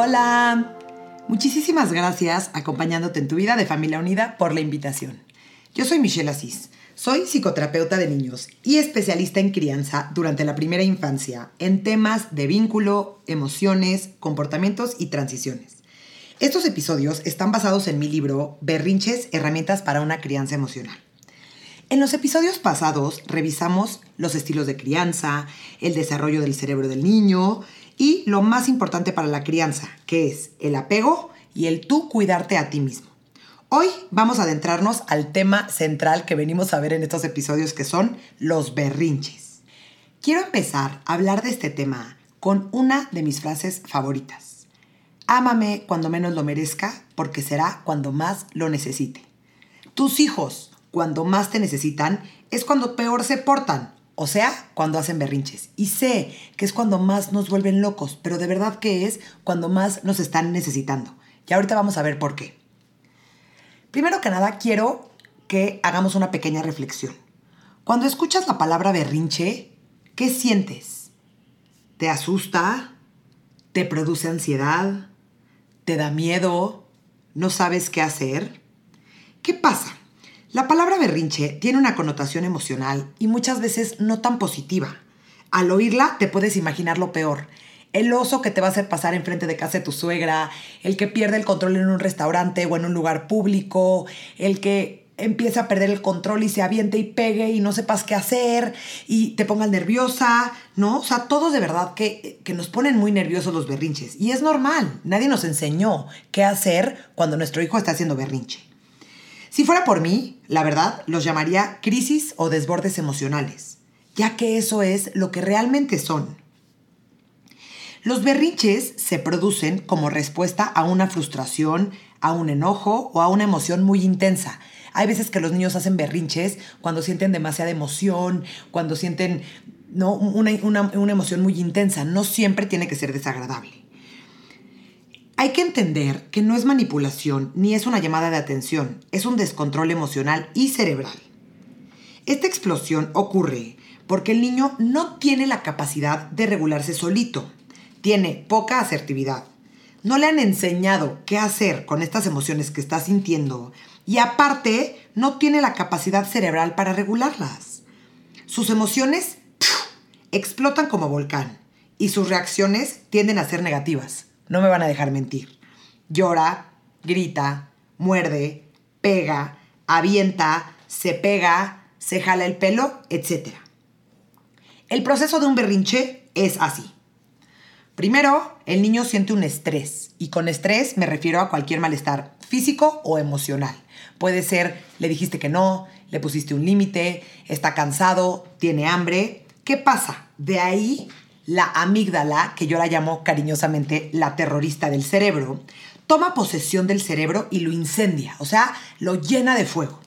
Hola, muchísimas gracias acompañándote en tu vida de Familia Unida por la invitación. Yo soy Michelle Asís, soy psicoterapeuta de niños y especialista en crianza durante la primera infancia en temas de vínculo, emociones, comportamientos y transiciones. Estos episodios están basados en mi libro Berrinches, herramientas para una crianza emocional. En los episodios pasados revisamos los estilos de crianza, el desarrollo del cerebro del niño y lo más importante para la crianza, que es el apego y el tú cuidarte a ti mismo. Hoy vamos a adentrarnos al tema central que venimos a ver en estos episodios, que son los berrinches. Quiero empezar a hablar de este tema con una de mis frases favoritas. Ámame cuando menos lo merezca, porque será cuando más lo necesite. Tus hijos, cuando más te necesitan, es cuando peor se portan, o sea, cuando hacen berrinches. Y sé que es cuando más nos vuelven locos, pero de verdad que es cuando más nos están necesitando. Y ahorita vamos a ver por qué. Primero que nada, quiero que hagamos una pequeña reflexión. Cuando escuchas la palabra berrinche, ¿qué sientes? ¿Te asusta? ¿Te produce ansiedad? ¿Te da miedo? ¿No sabes qué hacer? ¿Qué pasa? La palabra berrinche tiene una connotación emocional y muchas veces no tan positiva. Al oírla te puedes imaginar lo peor. El oso que te va a hacer pasar enfrente de casa de tu suegra, el que pierde el control en un restaurante o en un lugar público, el que empieza a perder el control y se aviente y pegue y no sepas qué hacer y te pongas nerviosa, ¿no? O sea, todos de verdad que, que nos ponen muy nerviosos los berrinches. Y es normal, nadie nos enseñó qué hacer cuando nuestro hijo está haciendo berrinche. Si fuera por mí, la verdad, los llamaría crisis o desbordes emocionales, ya que eso es lo que realmente son. Los berrinches se producen como respuesta a una frustración, a un enojo o a una emoción muy intensa. Hay veces que los niños hacen berrinches cuando sienten demasiada emoción, cuando sienten ¿no? una, una emoción muy intensa. No siempre tiene que ser desagradable. Hay que entender que no es manipulación ni es una llamada de atención, es un descontrol emocional y cerebral. Esta explosión ocurre porque el niño no tiene la capacidad de regularse solito, tiene poca asertividad. No le han enseñado qué hacer con estas emociones que está sintiendo y aparte no tiene la capacidad cerebral para regularlas. Sus emociones explotan como volcán y sus reacciones tienden a ser negativas. No me van a dejar mentir. Llora, grita, muerde, pega, avienta, se pega, se jala el pelo, etc. El proceso de un berrinche es así. Primero, el niño siente un estrés y con estrés me refiero a cualquier malestar físico o emocional. Puede ser, le dijiste que no, le pusiste un límite, está cansado, tiene hambre. ¿Qué pasa? De ahí la amígdala, que yo la llamo cariñosamente la terrorista del cerebro, toma posesión del cerebro y lo incendia, o sea, lo llena de fuego.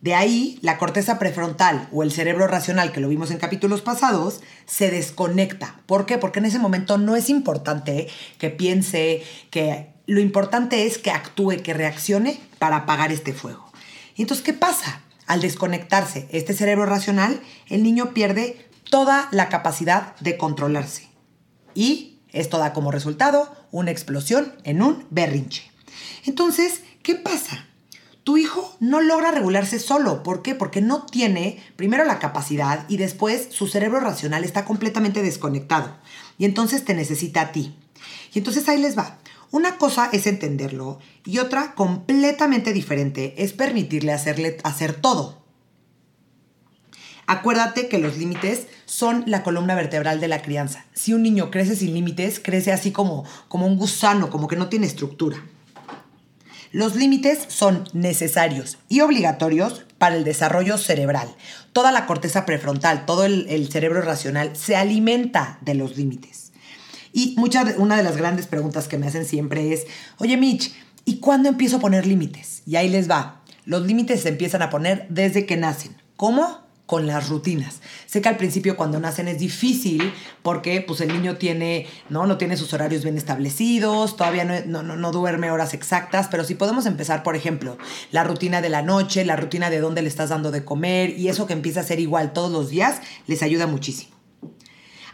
De ahí, la corteza prefrontal o el cerebro racional, que lo vimos en capítulos pasados, se desconecta. ¿Por qué? Porque en ese momento no es importante que piense, que lo importante es que actúe, que reaccione para apagar este fuego. Y entonces, ¿qué pasa? Al desconectarse este cerebro racional, el niño pierde toda la capacidad de controlarse. Y esto da como resultado una explosión en un berrinche. Entonces, ¿qué pasa? Tu hijo no logra regularse solo. ¿Por qué? Porque no tiene primero la capacidad y después su cerebro racional está completamente desconectado. Y entonces te necesita a ti. Y entonces ahí les va. Una cosa es entenderlo y otra completamente diferente es permitirle hacerle hacer todo. Acuérdate que los límites son la columna vertebral de la crianza. Si un niño crece sin límites, crece así como, como un gusano, como que no tiene estructura. Los límites son necesarios y obligatorios para el desarrollo cerebral. Toda la corteza prefrontal, todo el, cerebro racional se alimenta de los límites. Y mucha, una de las grandes preguntas que me hacen siempre es, oye Mitch, ¿y cuándo empiezo a poner límites? Y ahí les va. Los límites se empiezan a poner desde que nacen. ¿Cómo? Con las rutinas. Sé que al principio cuando nacen es difícil porque pues el niño tiene, ¿no? no tiene sus horarios bien establecidos, todavía no, no, no, duerme horas exactas, pero si podemos empezar, por ejemplo, la rutina de la noche, la rutina de dónde le estás dando de comer y eso que empieza a ser igual todos los días, les ayuda muchísimo.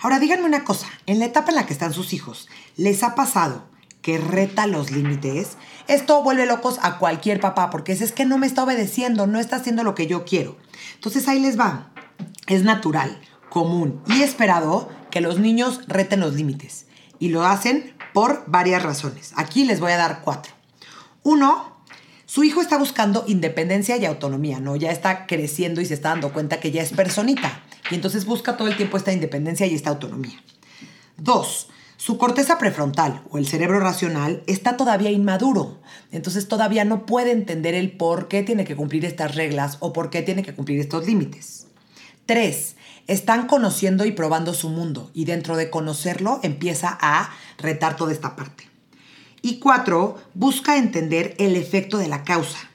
Ahora díganme una cosa, en la etapa en la que están sus hijos, ¿les ha pasado que reta los límites? Esto vuelve locos a cualquier papá porque es, es que no me está obedeciendo, no está haciendo lo que yo quiero. Entonces ahí les va. Es natural, común y esperado que los niños reten los límites. Y lo hacen por varias razones. Aquí les voy a dar cuatro. Uno, su hijo está buscando independencia y autonomía, ¿no? Ya está creciendo y se está dando cuenta que ya es personita. Y entonces busca todo el tiempo esta independencia y esta autonomía. Dos, su corteza prefrontal o el cerebro racional está todavía inmaduro, entonces todavía no puede entender el por qué tiene que cumplir estas reglas o por qué tiene que cumplir estos límites. Tres, están conociendo y probando su mundo y dentro de conocerlo empieza a retar toda esta parte. Y cuatro, busca entender el efecto de la causa.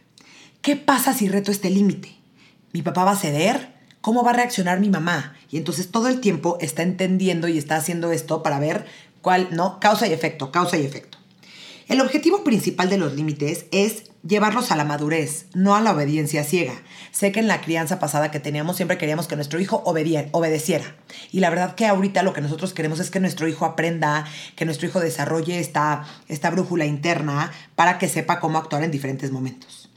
¿Qué pasa si reto este límite? ¿Mi papá va a ceder? ¿Cómo va a reaccionar mi mamá? Y entonces todo el tiempo está entendiendo y está haciendo esto para ver ¿no? Causa y efecto, causa y efecto. El objetivo principal de los límites es llevarlos a la madurez, no a la obediencia ciega. Sé que en la crianza pasada que teníamos siempre queríamos que nuestro hijo obedeciera. Y la verdad que ahorita lo que nosotros queremos es que nuestro hijo aprenda, que nuestro hijo desarrolle esta, esta brújula interna para que sepa cómo actuar en diferentes momentos.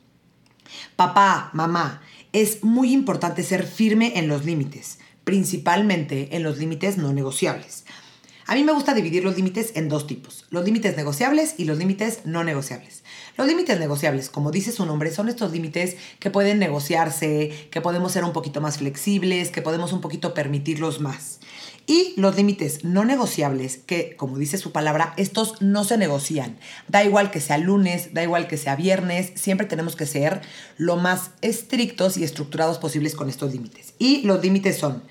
Papá, mamá, es muy importante ser firme en los límites, principalmente en los límites no negociables. A mí me gusta dividir los límites en dos tipos, los límites negociables y los límites no negociables. Los límites negociables, como dice su nombre, son estos límites que pueden negociarse, que podemos ser un poquito más flexibles, que podemos un poquito permitirlos más. Y los límites no negociables, que como dice su palabra, estos no se negocian. Da igual que sea lunes, da igual que sea viernes, siempre tenemos que ser lo más estrictos y estructurados posibles con estos límites. Y los límites son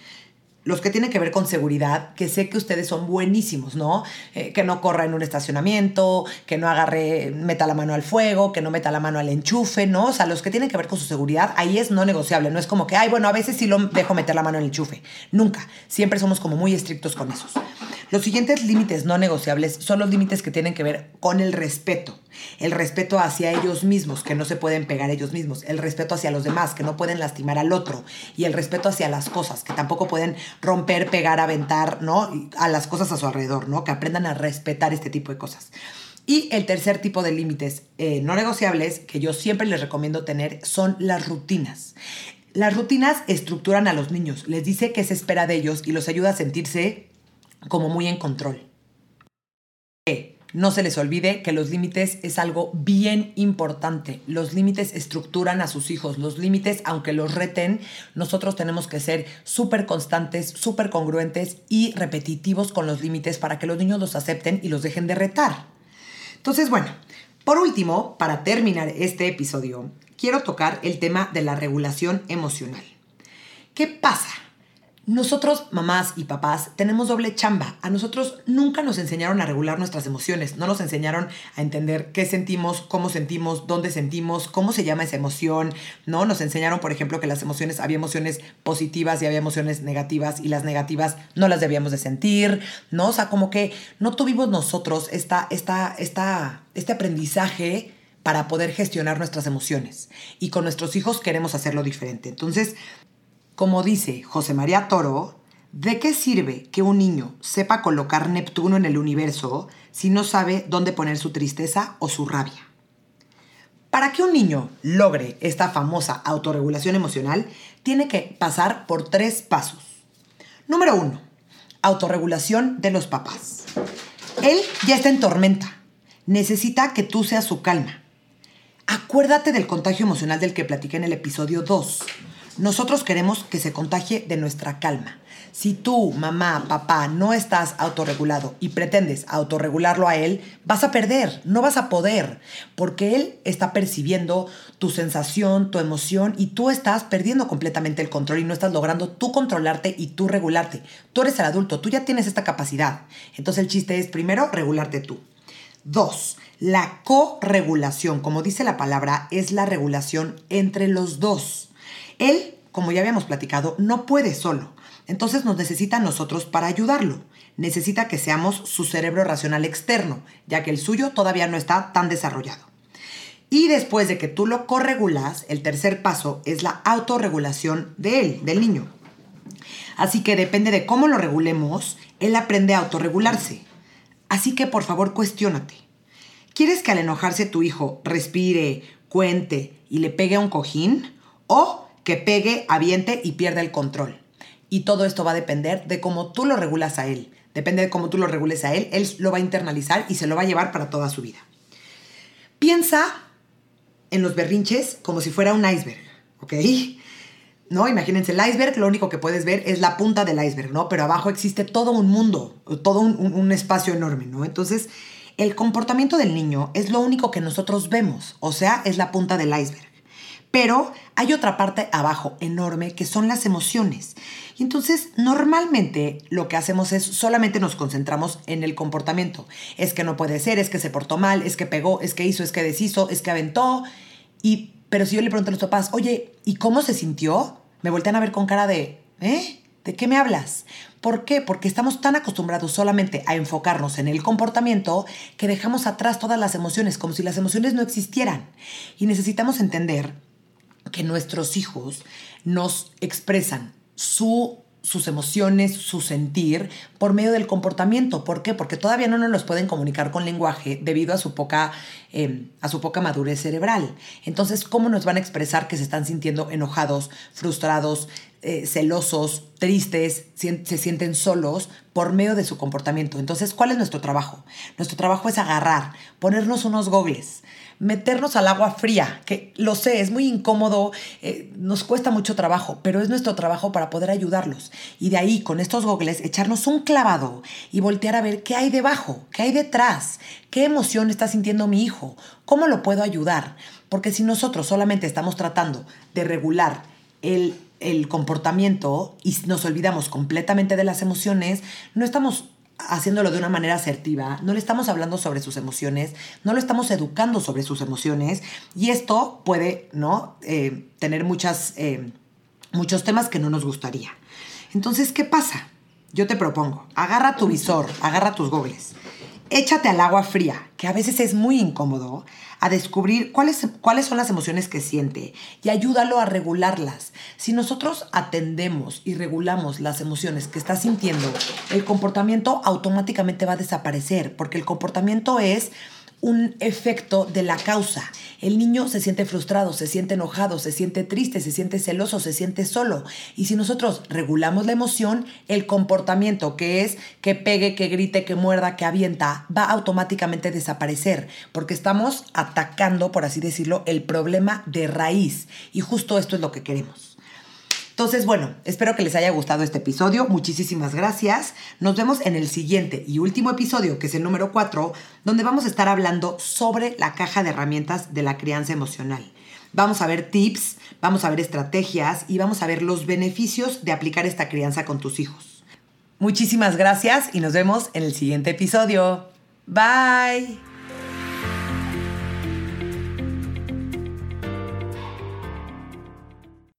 los que tienen que ver con seguridad, que sé que ustedes son buenísimos, ¿no? Eh, que no corra en un estacionamiento, que no agarre, meta la mano al fuego, que no meta la mano al enchufe, ¿no? O sea, los que tienen que ver con su seguridad, ahí es no negociable, no es como que, ay, bueno, a veces sí lo dejo meter la mano al enchufe. Nunca. Siempre somos como muy estrictos con esos. Los siguientes límites no negociables son los límites que tienen que ver con el respeto. El respeto hacia ellos mismos, que no se pueden pegar ellos mismos. El respeto hacia los demás, que no pueden lastimar al otro. Y el respeto hacia las cosas, que tampoco pueden romper, pegar, aventar, ¿no? A las cosas a su alrededor, ¿no? Que aprendan a respetar este tipo de cosas. Y el tercer tipo de límites eh, no negociables que yo siempre les recomiendo tener son las rutinas. Las rutinas estructuran a los niños, les dice qué se espera de ellos y los ayuda a sentirse como muy en control. No se les olvide que los límites es algo bien importante. Los límites estructuran a sus hijos. Los límites, aunque los reten, nosotros tenemos que ser súper constantes, súper congruentes y repetitivos con los límites para que los niños los acepten y los dejen de retar. Entonces, bueno, por último, para terminar este episodio, quiero tocar el tema de la regulación emocional. ¿Qué pasa? Nosotros, mamás y papás, tenemos doble chamba. A nosotros nunca nos enseñaron a regular nuestras emociones, no nos enseñaron a entender qué sentimos, cómo sentimos, dónde sentimos, cómo se llama esa emoción, ¿no? Nos enseñaron, por ejemplo, que las emociones, había emociones positivas y había emociones negativas y las negativas no las debíamos de sentir, ¿no? O sea, como que no tuvimos nosotros esta, esta, esta, este aprendizaje para poder gestionar nuestras emociones. Y con nuestros hijos queremos hacerlo diferente. Entonces, como dice José María Toro, ¿de qué sirve que un niño sepa colocar Neptuno en el universo si no sabe dónde poner su tristeza o su rabia? Para que un niño logre esta famosa autorregulación emocional, tiene que pasar por tres pasos. Número uno, autorregulación de los papás. Él ya está en tormenta. Necesita que tú seas su calma. Acuérdate del contagio emocional del que platiqué en el episodio 2 nosotros queremos que se contagie de nuestra calma. Si tú, mamá, papá, no estás autorregulado y pretendes autorregularlo a él, vas a perder, no vas a poder, porque él está percibiendo tu sensación, tu emoción y tú estás perdiendo completamente el control y no estás logrando tú controlarte y tú regularte. Tú eres el adulto, tú ya tienes esta capacidad. Entonces el chiste es primero regularte tú. Dos, la corregulación, como dice la palabra, es la regulación entre los dos. Él, como ya habíamos platicado, no puede solo. Entonces nos necesita a nosotros para ayudarlo. Necesita que seamos su cerebro racional externo, ya que el suyo todavía no está tan desarrollado. Y después de que tú lo corregulas, el tercer paso es la autorregulación de él, del niño. Así que depende de cómo lo regulemos, él aprende a autorregularse. Así que por favor cuestiónate. ¿Quieres que al enojarse tu hijo respire, cuente y le pegue a un cojín? ¿O que pegue, aviente y pierda el control? Y todo esto va a depender de cómo tú lo regulas a él. Depende de cómo tú lo regules a él, él lo va a internalizar y se lo va a llevar para toda su vida. Piensa en los berrinches como si fuera un iceberg, ¿ok? ¿No? Imagínense, el iceberg lo único que puedes ver es la punta del iceberg, ¿no? Pero abajo existe todo un mundo, todo un, un espacio enorme, ¿no? Entonces, el comportamiento del niño es lo único que nosotros vemos, o sea, es la punta del iceberg. Pero hay otra parte abajo enorme que son las emociones. Y entonces normalmente lo que hacemos es solamente nos concentramos en el comportamiento. Es que no puede ser, es que se portó mal, es que pegó, es que hizo, es que deshizo, es que aventó. Y, pero si yo le pregunto a los papás, oye, ¿y cómo se sintió? Me voltean a ver con cara de, ¿eh? ¿De qué me hablas? ¿Por qué? Porque estamos tan acostumbrados solamente a enfocarnos en el comportamiento que dejamos atrás todas las emociones, como si las emociones no existieran. Y necesitamos entender que nuestros hijos nos expresan su sus emociones, su sentir, por medio del comportamiento. ¿Por qué? Porque todavía no nos los pueden comunicar con lenguaje debido a su poca, em, a su poca madurez cerebral. Entonces, ¿cómo nos van a expresar que se están sintiendo enojados, frustrados, eh, celosos, tristes, se sienten solos por medio de su comportamiento? Entonces, ¿cuál es nuestro trabajo? Nuestro trabajo es agarrar, ponernos unos gogles, meternos al agua fría, que lo sé, es muy incómodo, eh, nos cuesta mucho trabajo, pero es nuestro trabajo para poder ayudarlos. Y de ahí, con estos gogles, echarnos un clavado y voltear a ver qué hay debajo, qué hay detrás, qué emoción está sintiendo mi hijo, cómo lo puedo ayudar. Porque si nosotros solamente estamos tratando de regular el, el comportamiento y nos olvidamos completamente de las emociones, no estamos haciéndolo de una manera asertiva, no le estamos hablando sobre sus emociones, no lo estamos educando sobre sus emociones y esto puede ¿no? Eh, tener muchas, eh, muchos temas que no nos gustaría. Entonces, ¿qué pasa? Yo te propongo, agarra tu visor, agarra tus gogles, échate al agua fría, que a veces es muy incómodo, a descubrir cuáles, cuáles son las emociones que siente y ayúdalo a regularlas. Si nosotros atendemos y regulamos las emociones que está sintiendo, el comportamiento automáticamente va a desaparecer, porque el comportamiento es un efecto de la causa. El niño se siente frustrado, se siente enojado, se siente triste, se siente celoso, se siente solo. Y si nosotros regulamos la emoción, el comportamiento que es que pegue, que grite, que muerda, que avienta, va automáticamente a desaparecer, porque estamos atacando, por así decirlo, el problema de raíz. Y justo esto es lo que queremos. Entonces, bueno, espero que les haya gustado este episodio. Muchísimas gracias. Nos vemos en el siguiente y último episodio, que es el número 4, donde vamos a estar hablando sobre la caja de herramientas de la crianza emocional. Vamos a ver tips, vamos a ver estrategias y vamos a ver los beneficios de aplicar esta crianza con tus hijos. Muchísimas gracias y nos vemos en el siguiente episodio. Bye.